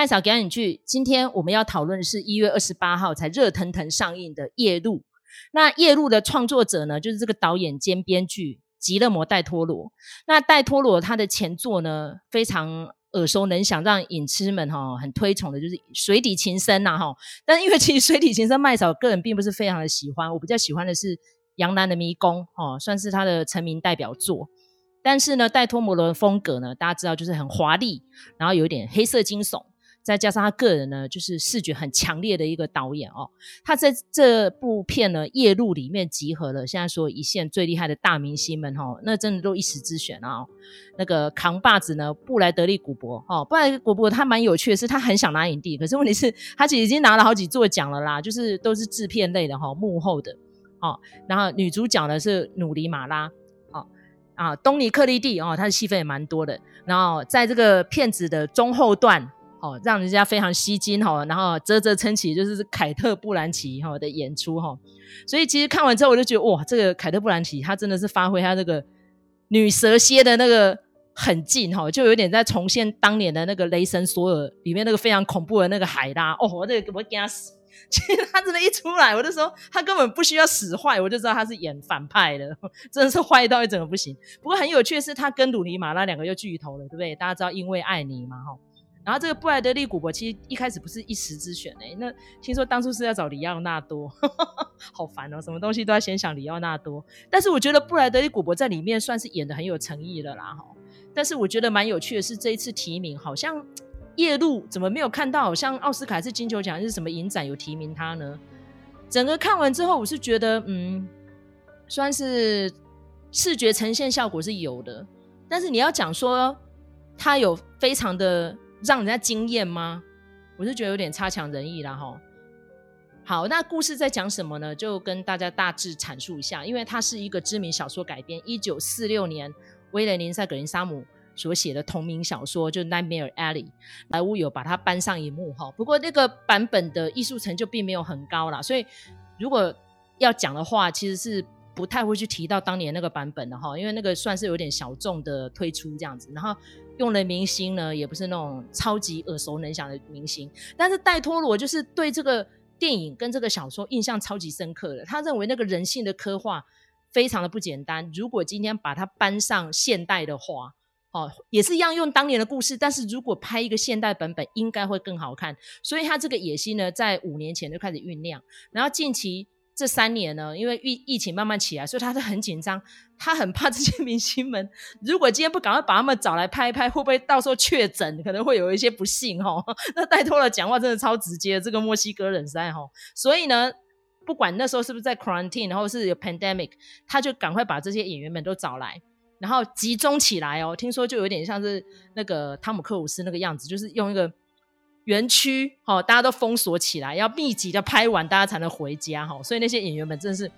麦嫂赶紧去！今天我们要讨论的是一月二十八号才热腾腾上映的《夜路》。那《夜路》的创作者呢，就是这个导演兼编剧吉勒摩·戴托罗。那戴托罗他的前作呢，非常耳熟能详，让影痴们哈很推崇的，就是《水底情深》呐哈。但因为其实《水底情深》麦嫂个人并不是非常的喜欢，我比较喜欢的是《杨澜的迷宫》哦，算是他的成名代表作。但是呢，戴托罗的风格呢，大家知道就是很华丽，然后有一点黑色惊悚。再加上他个人呢，就是视觉很强烈的一个导演哦。他在这部片呢《夜路》里面集合了现在所有一线最厉害的大明星们、哦，那真的都一时之选啊、哦。那个扛把子呢，布莱德利·古柏哦，布莱德利·古柏他蛮有趣的是，他很想拿影帝，可是问题是，他其实已经拿了好几座奖了啦，就是都是制片类的哈、哦，幕后的哦。然后女主角呢是努里·马拉哦啊，东尼·克利蒂哦，他的戏份也蛮多的。然后在这个片子的中后段。哦，让人家非常吸睛哈，然后啧啧称奇，就是凯特·布兰奇哈的演出哈，所以其实看完之后我就觉得哇，这个凯特·布兰奇她真的是发挥她这个女蛇蝎的那个狠劲哈，就有点在重现当年的那个《雷神索尔》里面那个非常恐怖的那个海拉哦，我这个我给他死，其实他真的一出来，我就说他根本不需要使坏，我就知道他是演反派的，真的是坏到一整个不行。不过很有趣的是，他跟鲁尼马拉两个又聚头了，对不对？大家知道因为爱你嘛哈。然后这个布莱德利·古柏其实一开始不是一时之选哎，那听说当初是要找里奥纳多，好烦哦，什么东西都要先想里奥纳多。但是我觉得布莱德利·古柏在里面算是演的很有诚意了啦哈。但是我觉得蛮有趣的是这一次提名好像《夜路》怎么没有看到？好像奥斯卡是金球奖还是什么影展有提名他呢？整个看完之后，我是觉得嗯，算是视觉呈现效果是有的，但是你要讲说他有非常的。让人家惊艳吗？我是觉得有点差强人意啦齁。好，那故事在讲什么呢？就跟大家大致阐述一下，因为它是一个知名小说改编，一九四六年威廉林赛格林沙姆所写的同名小说，就《Nightmare Alley》。莱坞有把它搬上荧幕哈，不过那个版本的艺术成就并没有很高啦，所以如果要讲的话，其实是。不太会去提到当年那个版本的哈，因为那个算是有点小众的推出这样子，然后用的明星呢也不是那种超级耳熟能详的明星，但是戴托罗就是对这个电影跟这个小说印象超级深刻的，他认为那个人性的刻画非常的不简单，如果今天把它搬上现代的话，哦，也是一样用当年的故事，但是如果拍一个现代版本，应该会更好看，所以他这个野心呢，在五年前就开始酝酿，然后近期。这三年呢，因为疫疫情慢慢起来，所以他都很紧张，他很怕这些明星们，如果今天不赶快把他们找来拍一拍，会不会到时候确诊，可能会有一些不幸哈。那戴托了讲话真的超直接，这个墨西哥人实在哈，所以呢，不管那时候是不是在 quarantine，然后是有 pandemic，他就赶快把这些演员们都找来，然后集中起来哦。听说就有点像是那个汤姆克鲁斯那个样子，就是用一个。园区哈，大家都封锁起来，要密集的拍完，大家才能回家哈。所以那些演员们真的是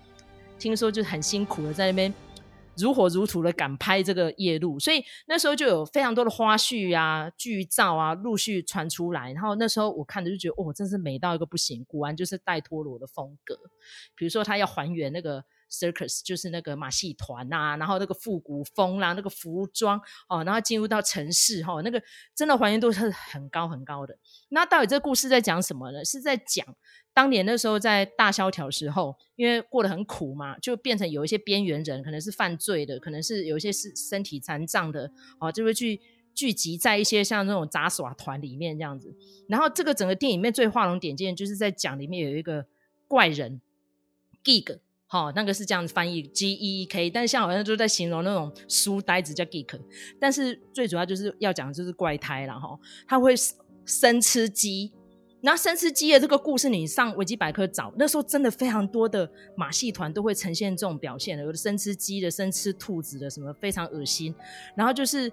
听说就很辛苦的在那边如火如荼的赶拍这个夜路，所以那时候就有非常多的花絮啊、剧照啊陆续传出来。然后那时候我看着就觉得，哦，真是美到一个不行，果然就是戴托罗的风格。比如说他要还原那个。Circus 就是那个马戏团呐、啊，然后那个复古风啦、那个服装哦，然后进入到城市哈、哦，那个真的还原度是很高很高的。那到底这故事在讲什么呢？是在讲当年那时候在大萧条时候，因为过得很苦嘛，就变成有一些边缘人，可能是犯罪的，可能是有一些是身体残障的哦，就会去聚集在一些像那种杂耍团里面这样子。然后这个整个电影里面最画龙点睛，就是在讲里面有一个怪人 Geek。好、哦，那个是这样子翻译 G E E K，但是像好像就在形容那种书呆子叫 geek，但是最主要就是要讲就是怪胎了哈，他会生吃鸡，然后生吃鸡的这个故事，你上维基百科找，那时候真的非常多的马戏团都会呈现这种表现的，有的生吃鸡的，生吃兔子的，什么非常恶心，然后就是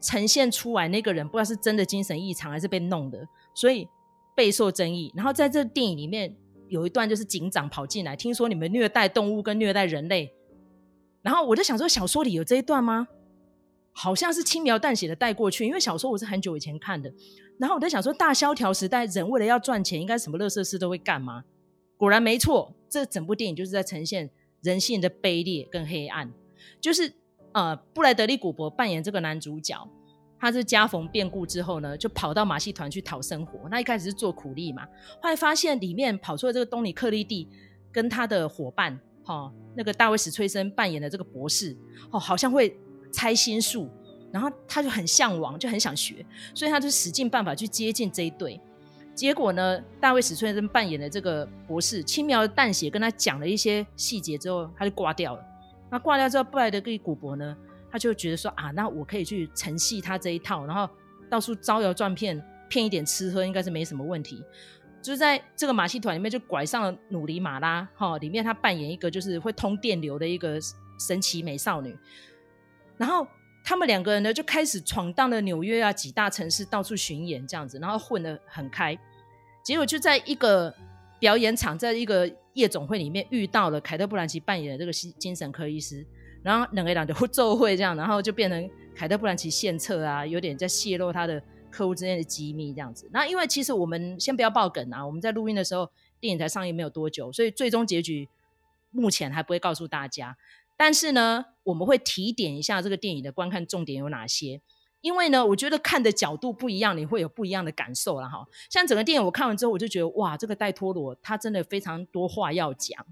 呈现出来那个人不知道是真的精神异常还是被弄的，所以备受争议。然后在这电影里面。有一段就是警长跑进来，听说你们虐待动物跟虐待人类，然后我就想说，小说里有这一段吗？好像是轻描淡写的带过去，因为小说我是很久以前看的。然后我在想说，大萧条时代人为了要赚钱，应该什么垃圾事都会干吗？果然没错，这整部电影就是在呈现人性的卑劣跟黑暗。就是呃，布莱德利·古柏扮演这个男主角。他是家逢变故之后呢，就跑到马戏团去讨生活。那一开始是做苦力嘛，后来发现里面跑出了这个东尼克利蒂跟他的伙伴，哈、那个大卫史崔森扮演的这个博士，哦，好像会猜心术，然后他就很向往，就很想学，所以他就使尽办法去接近这一对。结果呢，大卫史崔森扮演的这个博士轻描淡写跟他讲了一些细节之后，他就挂掉了。那挂掉之后，布莱德利古柏呢？他就觉得说啊，那我可以去承袭他这一套，然后到处招摇撞骗，骗一点吃喝，应该是没什么问题。就是在这个马戏团里面，就拐上了努里马拉哈，里面他扮演一个就是会通电流的一个神奇美少女。然后他们两个人呢，就开始闯荡了纽约啊几大城市，到处巡演这样子，然后混得很开。结果就在一个表演场，在一个夜总会里面遇到了凯特·布兰奇扮演的这个精神科医师。然后两个人就会奏会这样，然后就变成凯特·布兰奇献策啊，有点在泄露他的客户之间的机密这样子。那因为其实我们先不要爆梗啊，我们在录音的时候电影才上映没有多久，所以最终结局目前还不会告诉大家。但是呢，我们会提点一下这个电影的观看重点有哪些，因为呢，我觉得看的角度不一样，你会有不一样的感受了哈。像整个电影我看完之后，我就觉得哇，这个戴托罗他真的非常多话要讲。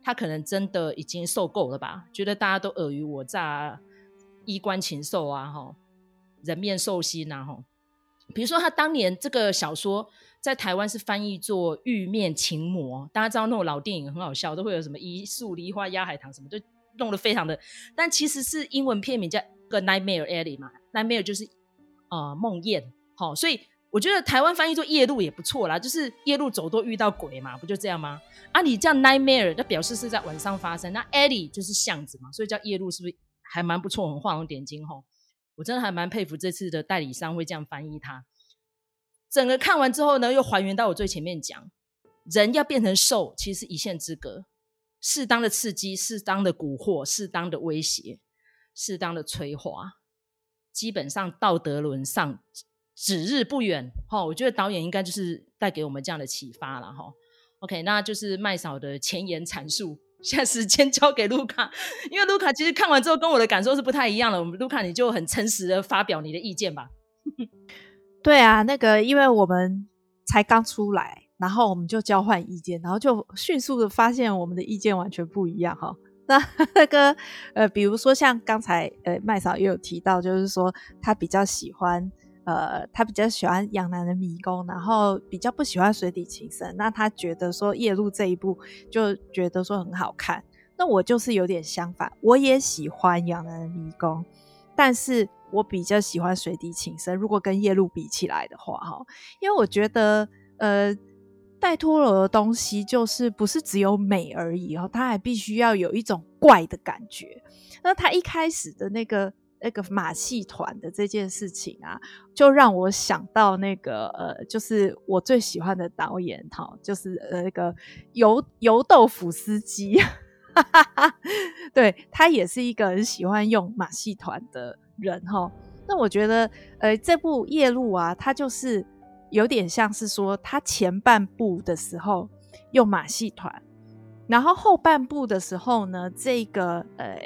他可能真的已经受够了吧？觉得大家都尔虞我诈、衣冠禽兽啊，哈，人面兽心啊，哈。比如说，他当年这个小说在台湾是翻译做《玉面情魔》，大家知道那种老电影很好笑，都会有什么一树梨花压海棠什么，就弄得非常的。但其实是英文片名叫《个 Nightmare Alley》嘛，《Nightmare》就是呃梦魇，好，所以。我觉得台湾翻译做夜路也不错啦，就是夜路走多遇到鬼嘛，不就这样吗？啊，你叫 nightmare，那表示是在晚上发生。那 alley 就是巷子嘛，所以叫夜路是不是还蛮不错，很画龙点睛吼？我真的还蛮佩服这次的代理商会这样翻译它。整个看完之后呢，又还原到我最前面讲，人要变成兽，其实一线之隔。适当的刺激，适当的蛊惑，适当的威胁，适当的催化，基本上道德沦丧。指日不远，哈，我觉得导演应该就是带给我们这样的启发了，哈。OK，那就是麦嫂的前言阐述，现在时间交给卢卡，因为卢卡其实看完之后跟我的感受是不太一样的。我们卢卡你就很诚实的发表你的意见吧。对啊，那个因为我们才刚出来，然后我们就交换意见，然后就迅速的发现我们的意见完全不一样，哈。那那个呃，比如说像刚才呃麦嫂也有提到，就是说他比较喜欢。呃，他比较喜欢养男的迷宫，然后比较不喜欢水底情深。那他觉得说夜路这一部就觉得说很好看。那我就是有点相反，我也喜欢养男的迷宫，但是我比较喜欢水底情深。如果跟夜路比起来的话，哈，因为我觉得呃，戴托罗的东西就是不是只有美而已哦，他还必须要有一种怪的感觉。那他一开始的那个。那个马戏团的这件事情啊，就让我想到那个呃，就是我最喜欢的导演哈，就是呃那个油油豆腐司机，对，他也是一个很喜欢用马戏团的人哈。那我觉得呃这部夜路啊，他就是有点像是说他前半部的时候用马戏团，然后后半部的时候呢，这个呃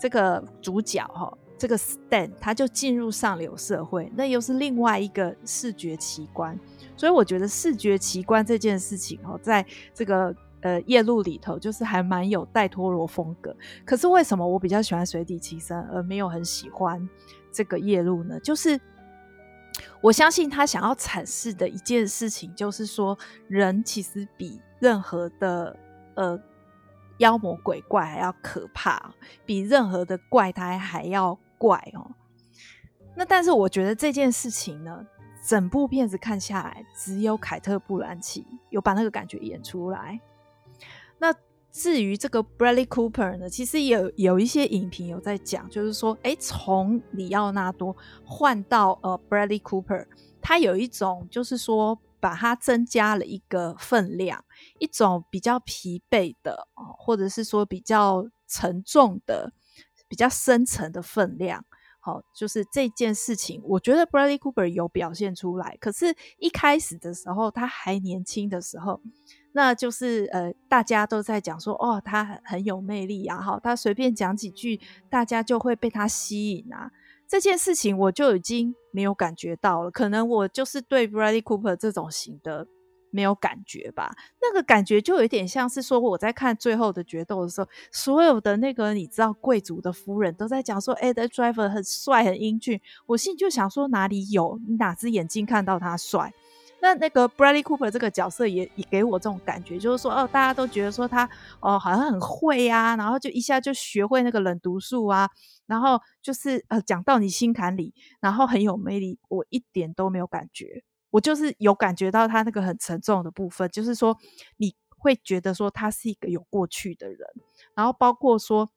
这个主角哈。这个 Stan 他就进入上流社会，那又是另外一个视觉奇观，所以我觉得视觉奇观这件事情哦，在这个呃夜路里头，就是还蛮有戴托罗风格。可是为什么我比较喜欢水底情深，而没有很喜欢这个夜路呢？就是我相信他想要阐释的一件事情，就是说人其实比任何的呃。妖魔鬼怪还要可怕，比任何的怪胎还要怪哦。那但是我觉得这件事情呢，整部片子看下来，只有凯特·布兰奇有把那个感觉演出来。那至于这个 Bradley Cooper 呢，其实有有一些影评有在讲，就是说，哎，从里奥纳多换到呃 Bradley Cooper，他有一种就是说。把它增加了一个分量，一种比较疲惫的，或者是说比较沉重的、比较深层的分量。好，就是这件事情，我觉得 Bradley Cooper 有表现出来。可是，一开始的时候，他还年轻的时候，那就是呃，大家都在讲说，哦，他很有魅力啊，好，他随便讲几句，大家就会被他吸引啊。这件事情我就已经没有感觉到了。可能我就是对 Bradley Cooper 这种型的没有感觉吧。那个感觉就有点像是说我在看最后的决斗的时候，所有的那个你知道贵族的夫人都在讲说，Adam Driver 很帅很英俊。我心里就想说哪里有？你哪只眼睛看到他帅？那那个 Bradley Cooper 这个角色也也给我这种感觉，就是说哦，大家都觉得说他哦好像很会啊，然后就一下就学会那个冷读术啊，然后就是呃讲到你心坎里，然后很有魅力。我一点都没有感觉，我就是有感觉到他那个很沉重的部分，就是说你会觉得说他是一个有过去的人，然后包括说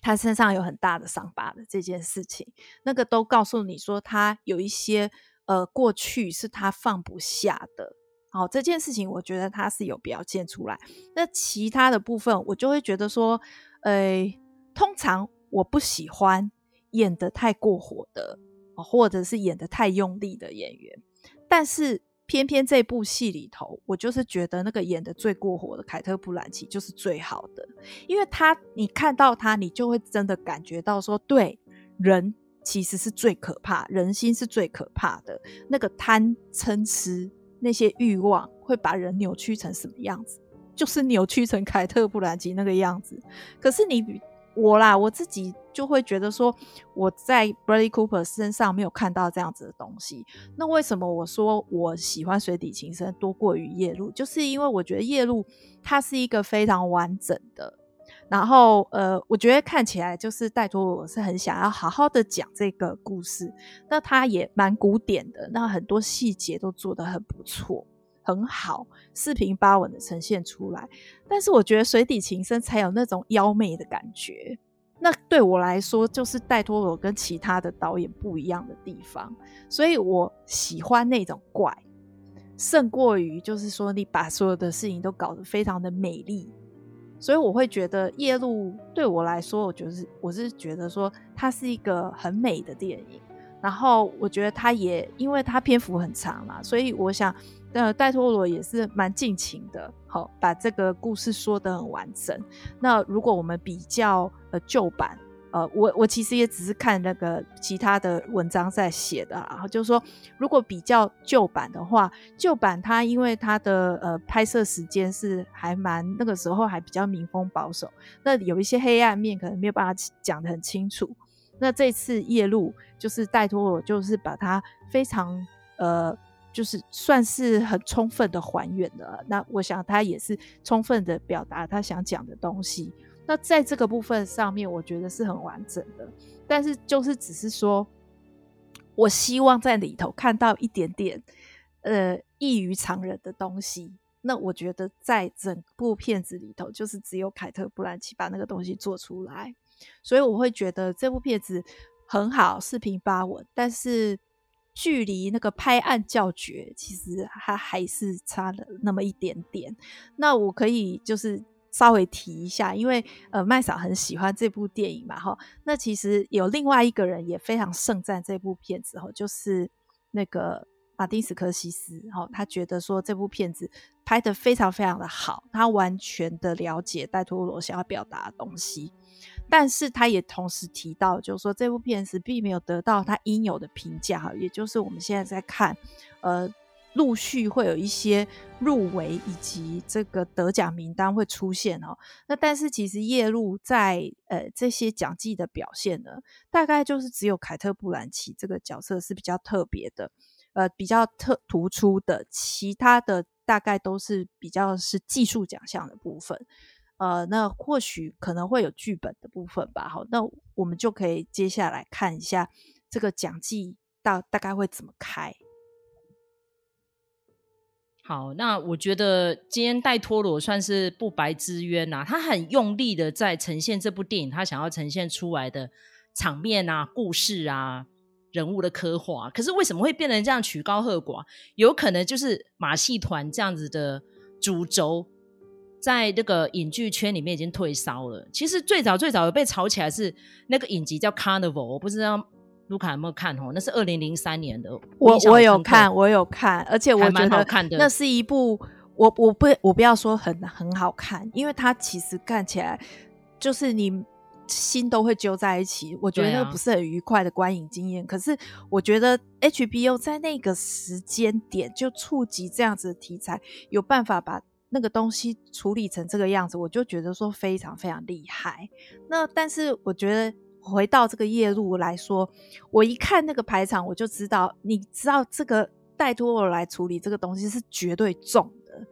他身上有很大的伤疤的这件事情，那个都告诉你说他有一些。呃，过去是他放不下的，好、哦，这件事情我觉得他是有表现出来。那其他的部分，我就会觉得说，呃，通常我不喜欢演得太过火的，或者是演得太用力的演员。但是偏偏这部戏里头，我就是觉得那个演得最过火的凯特·布兰奇就是最好的，因为他，你看到他，你就会真的感觉到说，对人。其实是最可怕，人心是最可怕的。那个贪嗔痴，那些欲望会把人扭曲成什么样子？就是扭曲成凯特·布兰奇那个样子。可是你我啦，我自己就会觉得说，我在 Bradley Cooper 身上没有看到这样子的东西。那为什么我说我喜欢《水底情深》多过于《夜路》？就是因为我觉得《夜路》它是一个非常完整的。然后，呃，我觉得看起来就是戴托罗是很想要好好的讲这个故事，那他也蛮古典的，那很多细节都做得很不错，很好，四平八稳的呈现出来。但是我觉得《水底情深》才有那种妖媚的感觉，那对我来说就是戴托罗跟其他的导演不一样的地方，所以我喜欢那种怪，胜过于就是说你把所有的事情都搞得非常的美丽。所以我会觉得《夜路》对我来说，我觉得是我是觉得说它是一个很美的电影。然后我觉得他也因为他篇幅很长嘛，所以我想，呃，戴托罗也是蛮尽情的，好把这个故事说得很完整。那如果我们比较呃旧版。呃，我我其实也只是看那个其他的文章在写的，然后就是说，如果比较旧版的话，旧版它因为它的呃拍摄时间是还蛮那个时候还比较民风保守，那有一些黑暗面可能没有办法讲得很清楚。那这次夜路就是拜托我，就是把它非常呃，就是算是很充分的还原了。那我想他也是充分的表达他想讲的东西。那在这个部分上面，我觉得是很完整的，但是就是只是说，我希望在里头看到一点点，呃，异于常人的东西。那我觉得在整部片子里头，就是只有凯特·布兰奇把那个东西做出来，所以我会觉得这部片子很好，四平八稳，但是距离那个拍案叫绝，其实还还是差了那么一点点。那我可以就是。稍微提一下，因为呃麦嫂很喜欢这部电影嘛，哈。那其实有另外一个人也非常盛赞这部片子，哈，就是那个马丁斯科西斯，哈，他觉得说这部片子拍得非常非常的好，他完全的了解戴托罗想要表达的东西，但是他也同时提到，就是说这部片子并没有得到他应有的评价，哈，也就是我们现在在看，呃。陆续会有一些入围以及这个得奖名单会出现哦。那但是其实夜路在呃这些奖季的表现呢，大概就是只有凯特·布兰奇这个角色是比较特别的，呃比较特突出的，其他的大概都是比较是技术奖项的部分。呃，那或许可能会有剧本的部分吧。好，那我们就可以接下来看一下这个奖季大大概会怎么开。好，那我觉得今天戴托罗算是不白之冤呐、啊，他很用力的在呈现这部电影他想要呈现出来的场面啊、故事啊、人物的刻画。可是为什么会变成这样曲高和寡？有可能就是马戏团这样子的主轴，在这个影剧圈里面已经退烧了。其实最早最早有被炒起来是那个影集叫《Carnival》，我不知道。卢卡有没有看哦？那是二零零三年的，我我有看，我有看，而且我觉得那是一部我我不我不要说很很好看，因为它其实看起来就是你心都会揪在一起，我觉得那个不是很愉快的观影经验。啊、可是我觉得 HBO 在那个时间点就触及这样子的题材，有办法把那个东西处理成这个样子，我就觉得说非常非常厉害。那但是我觉得回到这个夜路来说，我一看那个排场，我就知道，你知道这个戴托我来处理这个东西是绝对重的。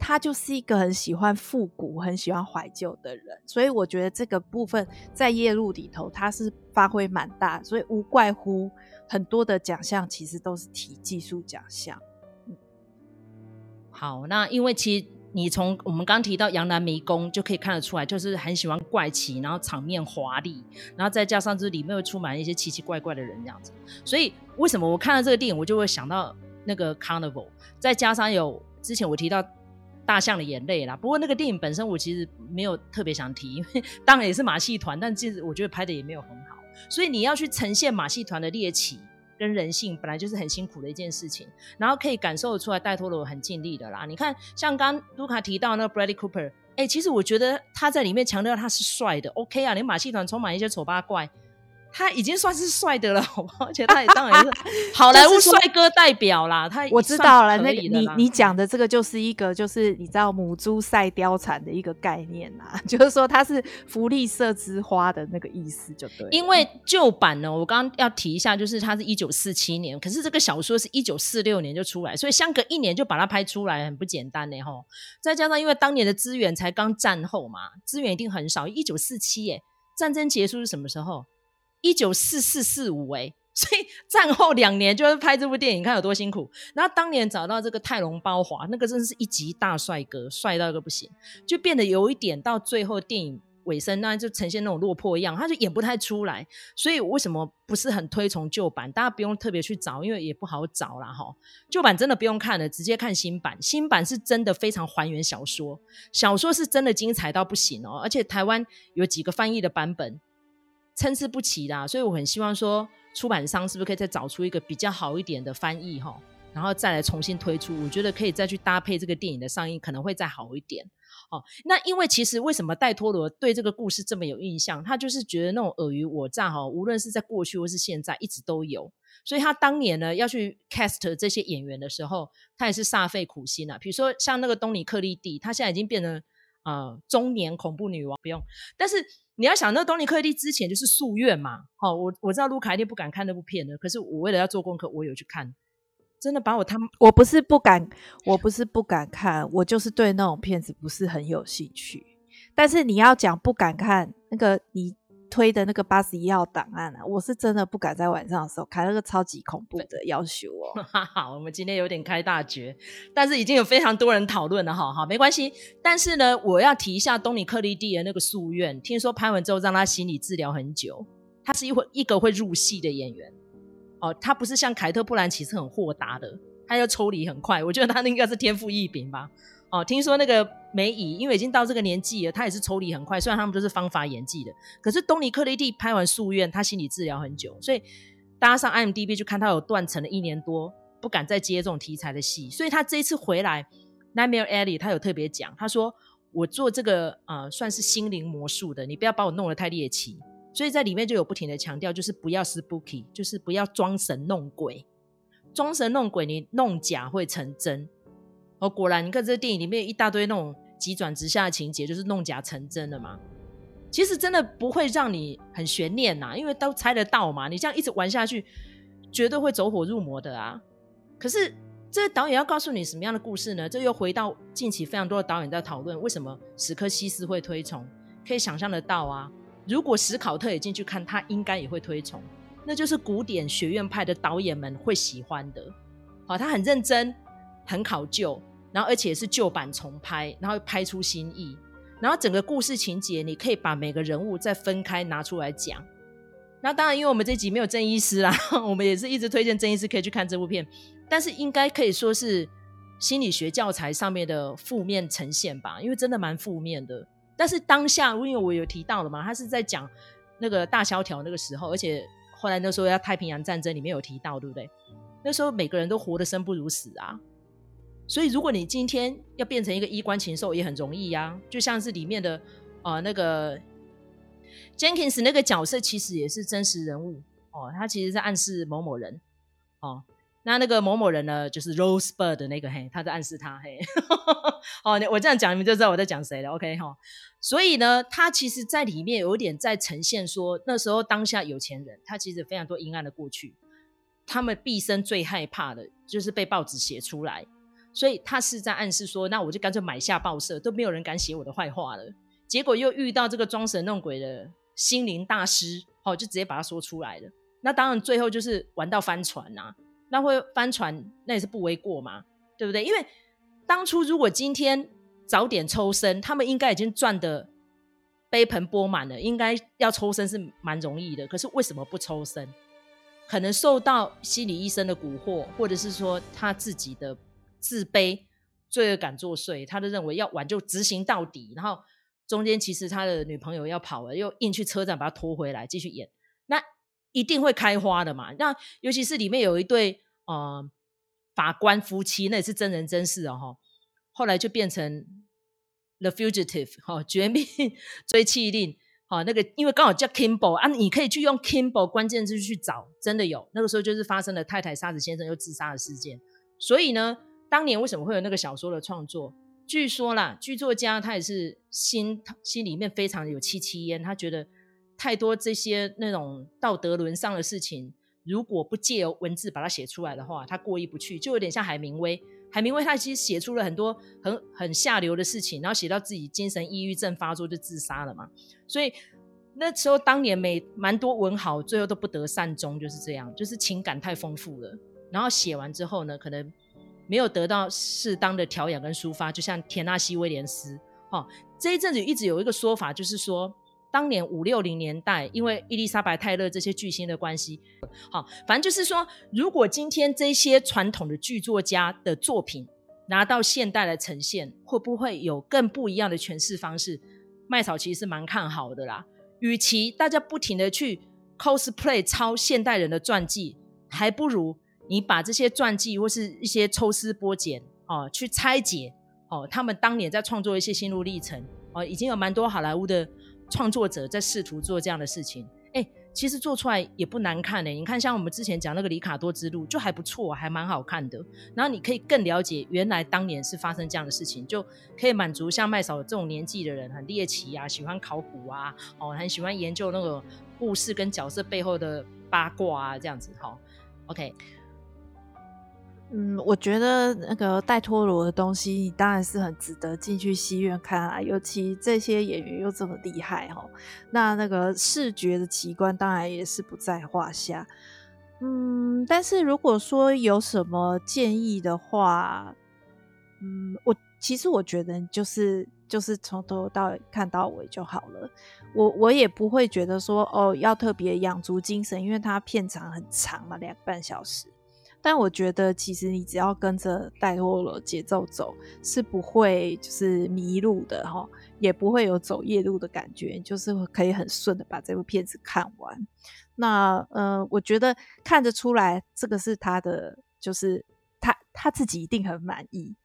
他就是一个很喜欢复古、很喜欢怀旧的人，所以我觉得这个部分在夜路里头，他是发挥蛮大，所以无怪乎很多的奖项其实都是提技术奖项。好，那因为其实你从我们刚提到《杨澜迷宫》就可以看得出来，就是很喜欢怪奇，然后场面华丽，然后再加上就是里面会充满一些奇奇怪怪的人这样子。所以为什么我看到这个电影，我就会想到那个 Carnival，再加上有之前我提到。大象的眼泪啦，不过那个电影本身我其实没有特别想提，因为当然也是马戏团，但其实我觉得拍的也没有很好。所以你要去呈现马戏团的猎奇跟人性，本来就是很辛苦的一件事情。然后可以感受得出来，戴托罗很尽力的啦。你看，像刚刚卢卡提到那个 Bradley Cooper，哎、其实我觉得他在里面强调他是帅的，OK 啊，连马戏团充满一些丑八怪。他已经算是帅的了，好不好？而且他也当然是 好莱坞帅哥代表啦。他我知道了，那个你你讲的这个就是一个，就是你知道母猪赛貂蝉的一个概念啦，就是说他是福利社之花的那个意思，就对。因为旧版呢，我刚刚要提一下，就是它是一九四七年，可是这个小说是一九四六年就出来，所以相隔一年就把它拍出来，很不简单呢，吼。再加上因为当年的资源才刚战后嘛，资源一定很少。一九四七耶，战争结束是什么时候？一九四四四五哎，所以战后两年就是拍这部电影，看有多辛苦。然后当年找到这个泰隆包华，那个真是一级大帅哥，帅到一个不行，就变得有一点到最后电影尾声，那就呈现那种落魄样，他就演不太出来。所以为什么不是很推崇旧版？大家不用特别去找，因为也不好找啦哈。旧版真的不用看了，直接看新版。新版是真的非常还原小说，小说是真的精彩到不行哦，而且台湾有几个翻译的版本。参差不齐啦，所以我很希望说，出版商是不是可以再找出一个比较好一点的翻译哈，然后再来重新推出。我觉得可以再去搭配这个电影的上映，可能会再好一点。哦，那因为其实为什么戴托罗对这个故事这么有印象？他就是觉得那种尔虞我诈哈，无论是在过去或是现在，一直都有。所以他当年呢要去 cast 这些演员的时候，他也是煞费苦心啊。比如说像那个东尼克利蒂，他现在已经变成呃中年恐怖女王，不用，但是。你要想，那东尼克利之前就是夙愿嘛，好，我我知道卢卡一定不敢看那部片的，可是我为了要做功课，我有去看，真的把我他们，我不是不敢，我不是不敢看，我就是对那种片子不是很有兴趣。但是你要讲不敢看那个你。推的那个八十一号档案啊，我是真的不敢在晚上的时候看那个超级恐怖的要求哦。好，我们今天有点开大绝，但是已经有非常多人讨论了哈，哈，没关系。但是呢，我要提一下东尼克利蒂的那个夙愿，听说拍完之后让他心理治疗很久。他是一会一个会入戏的演员哦，他不是像凯特·布兰奇是很豁达的，他要抽离很快。我觉得他那应该是天赋异禀吧。哦，听说那个梅姨，因为已经到这个年纪了，她也是抽离很快。虽然他们都是方法演技的，可是东尼克雷蒂拍完《夙愿》，她心理治疗很久，所以大家上 IMDB 去看，她有断层了一年多，不敢再接这种题材的戏。所以她这一次回来，《Nightmare Alley》她有特别讲，她说：“我做这个呃，算是心灵魔术的，你不要把我弄得太猎奇。”所以在里面就有不停的强调，就是不要 spooky，就是不要装神弄鬼，装神弄鬼你弄假会成真。哦，果然，你看这个电影里面一大堆那种急转直下的情节，就是弄假成真的嘛。其实真的不会让你很悬念呐，因为都猜得到嘛。你这样一直玩下去，绝对会走火入魔的啊。可是这个导演要告诉你什么样的故事呢？这又回到近期非常多的导演在讨论，为什么史柯西斯会推崇？可以想象得到啊，如果史考特也进去看，他应该也会推崇。那就是古典学院派的导演们会喜欢的。好，他很认真，很考究。然后，而且是旧版重拍，然后拍出新意。然后整个故事情节，你可以把每个人物再分开拿出来讲。那当然，因为我们这集没有郑医师啦，我们也是一直推荐郑医师可以去看这部片。但是应该可以说是心理学教材上面的负面呈现吧，因为真的蛮负面的。但是当下，因为我有提到了嘛，他是在讲那个大萧条那个时候，而且后来那时候要太平洋战争里面有提到，对不对？那时候每个人都活得生不如死啊。所以，如果你今天要变成一个衣冠禽兽，也很容易呀、就像是里面的，呃，那个，Jenkins 那个角色其实也是真实人物哦，他其实在暗示某某人哦。那那个某某人呢，就是 Rosebud 的那个嘿，他在暗示他嘿。哦，我这样讲你们就知道我在讲谁了，OK 哈、所以呢，他其实在里面有点在呈现说，那时候当下有钱人，他其实非常多阴暗的过去，他们毕生最害怕的就是被报纸写出来，所以他是在暗示说，那我就干脆买下报社，都没有人敢写我的坏话了。结果又遇到这个装神弄鬼的心灵大师，哦，就直接把他说出来了。那当然最后就是玩到翻船呐、那会翻船，那也是不为过嘛，对不对？因为当初如果今天早点抽身，他们应该已经赚得杯盆钵满了，应该要抽身是蛮容易的。可是为什么不抽身？可能受到心理医生的蛊惑，或者是说他自己的自卑、罪恶感作祟，他就认为要玩就执行到底。然后中间其实他的女朋友要跑了，又硬去车站把他拖回来继续演。那。一定会开花的嘛？那尤其是里面有一对呃法官夫妻，那也是真人真事哦。后来就变成 The Fugitive 哈、绝命追妻令。好、那个因为刚好叫 Kimball 啊，你可以去用 Kimball 关键字去找，真的有。那个时候就是发生了太太杀死先生又自杀的事件。所以呢，当年为什么会有那个小说的创作？据说啦，剧作家他也是心心里面非常有戚戚焉，他觉得。太多这些那种道德沦丧的事情，如果不借由文字把它写出来的话，他过意不去，就有点像海明威。海明威他其实写出了很多很很下流的事情，然后写到自己精神抑郁症发作就自杀了嘛。所以那时候当年没蛮多文豪最后都不得善终，就是这样，就是情感太丰富了。然后写完之后呢，可能没有得到适当的调养跟抒发，就像田纳西威廉斯。哦，这一阵子一直有一个说法，就是说。当年五六零年代，因为伊丽莎白泰勒这些巨星的关系，好，反正就是说，如果今天这些传统的剧作家的作品拿到现代来呈现，会不会有更不一样的诠释方式？麦草其实是蛮看好的啦。与其大家不停的去 cosplay 抄现代人的传记，还不如你把这些传记或是一些抽丝剥茧哦，去拆解哦，他们当年在创作一些心路历程哦，已经有蛮多好莱坞的。创作者在试图做这样的事情，哎，其实做出来也不难看呢。你看，像我们之前讲那个《里卡多之路》，就还不错，还蛮好看的。然后你可以更了解原来当年是发生这样的事情，就可以满足像麦嫂这种年纪的人，很猎奇啊，喜欢考古啊，哦，很喜欢研究那个故事跟角色背后的八卦啊，这样子。好，OK。嗯，我觉得那个戴托罗的东西，你当然是很值得进去戏院看啊，尤其这些演员又这么厉害哈，那那个视觉的奇观当然也是不在话下。嗯，但是如果说有什么建议的话，嗯，我其实我觉得就是就是从头到尾看到尾就好了，我我也不会觉得说哦要特别养足精神，因为它片长很长嘛，两个半小时。但我觉得，其实你只要跟着戴托罗节奏走，是不会就是迷路的哈，也不会有走夜路的感觉，就是可以很顺的把这部片子看完。那呃，我觉得看得出来，这个是他的，就是他他自己一定很满意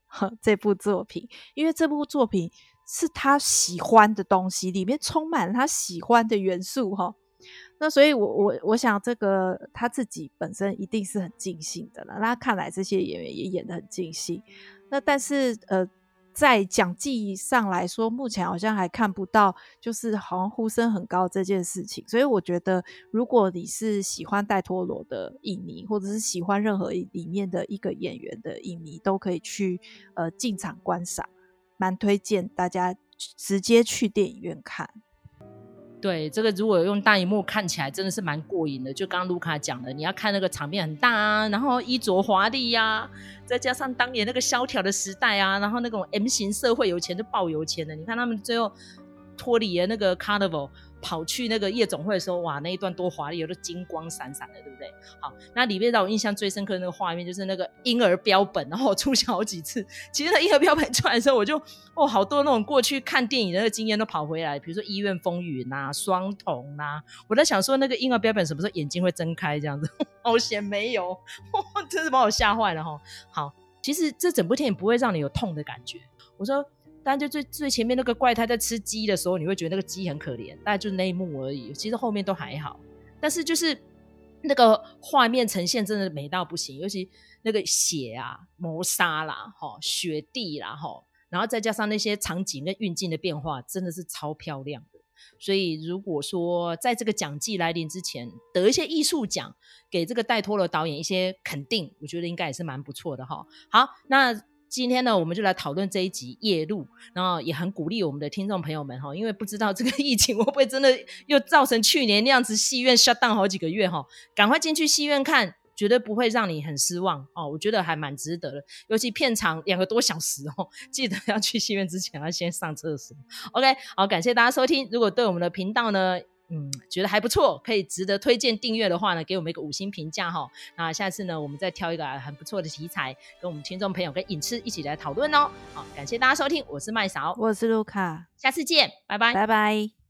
这部作品，因为这部作品是他喜欢的东西，里面充满了他喜欢的元素哈。那所以我，我我想，这个他自己本身一定是很尽兴的了。那看来这些演员也演得很尽兴。那但是，呃，在讲技上来说，目前好像还看不到，就是好像呼声很高这件事情。所以，我觉得，如果你是喜欢戴托罗的影迷，或者是喜欢任何里面的一个演员的影迷，都可以去呃进场观赏，蛮推荐大家直接去电影院看。对，这个如果用大荧幕看起来真的是蛮过瘾的。就刚刚卢卡讲的，你要看那个场面很大啊，然后衣着华丽呀，再加上当年那个萧条的时代啊，然后那种 M 型社会有钱就爆有钱的，你看他们最后脱离了那个 Carnival。跑去那个夜总会的时候，哇，那一段多华丽，有的金光闪闪的，对不对？好，那里面让我印象最深刻的那个画面，就是那个婴儿标本，然后我出现好几次。其实那婴儿标本出来的时候，我就哦，好多那种过去看电影的那个经验都跑回来，比如说《医院风云》呐，《双瞳》呐。我在想说，那个婴儿标本什么时候眼睛会睁开这样子？好险没有，真是把我吓坏了哈。好，其实这整部电影不会让你有痛的感觉。我说。但就最最前面那个怪胎在吃鸡的时候，你会觉得那个鸡很可怜，大概就是那一幕而已。其实后面都还好，但是就是那个画面呈现真的美到不行，尤其那个血啊、谋杀啦、哈雪地啦、哈，然后再加上那些场景跟运镜的变化，真的是超漂亮的。所以如果说在这个奖季来临之前得一些艺术奖，给这个戴托罗导演一些肯定，我觉得应该也是蛮不错的哈。好，那。今天呢，我们就来讨论这一集《夜路》，然后也很鼓励我们的听众朋友们哈，因为不知道这个疫情会不会真的又造成去年那样子戏院 shut down 好几个月哈，赶快进去戏院看，绝对不会让你很失望哦，我觉得还蛮值得的，尤其片长两个多小时哦，记得要去戏院之前要先上厕所。OK，好，感谢大家收听，如果对我们的频道呢，嗯，觉得还不错，可以值得推荐订阅的话呢，给我们一个五星评价哈。那下次呢，我们再挑一个很不错的题材，跟我们听众朋友跟影痴一起来讨论哦。好，感谢大家收听，我是麦勺，我是卢卡，下次见，拜拜，拜拜。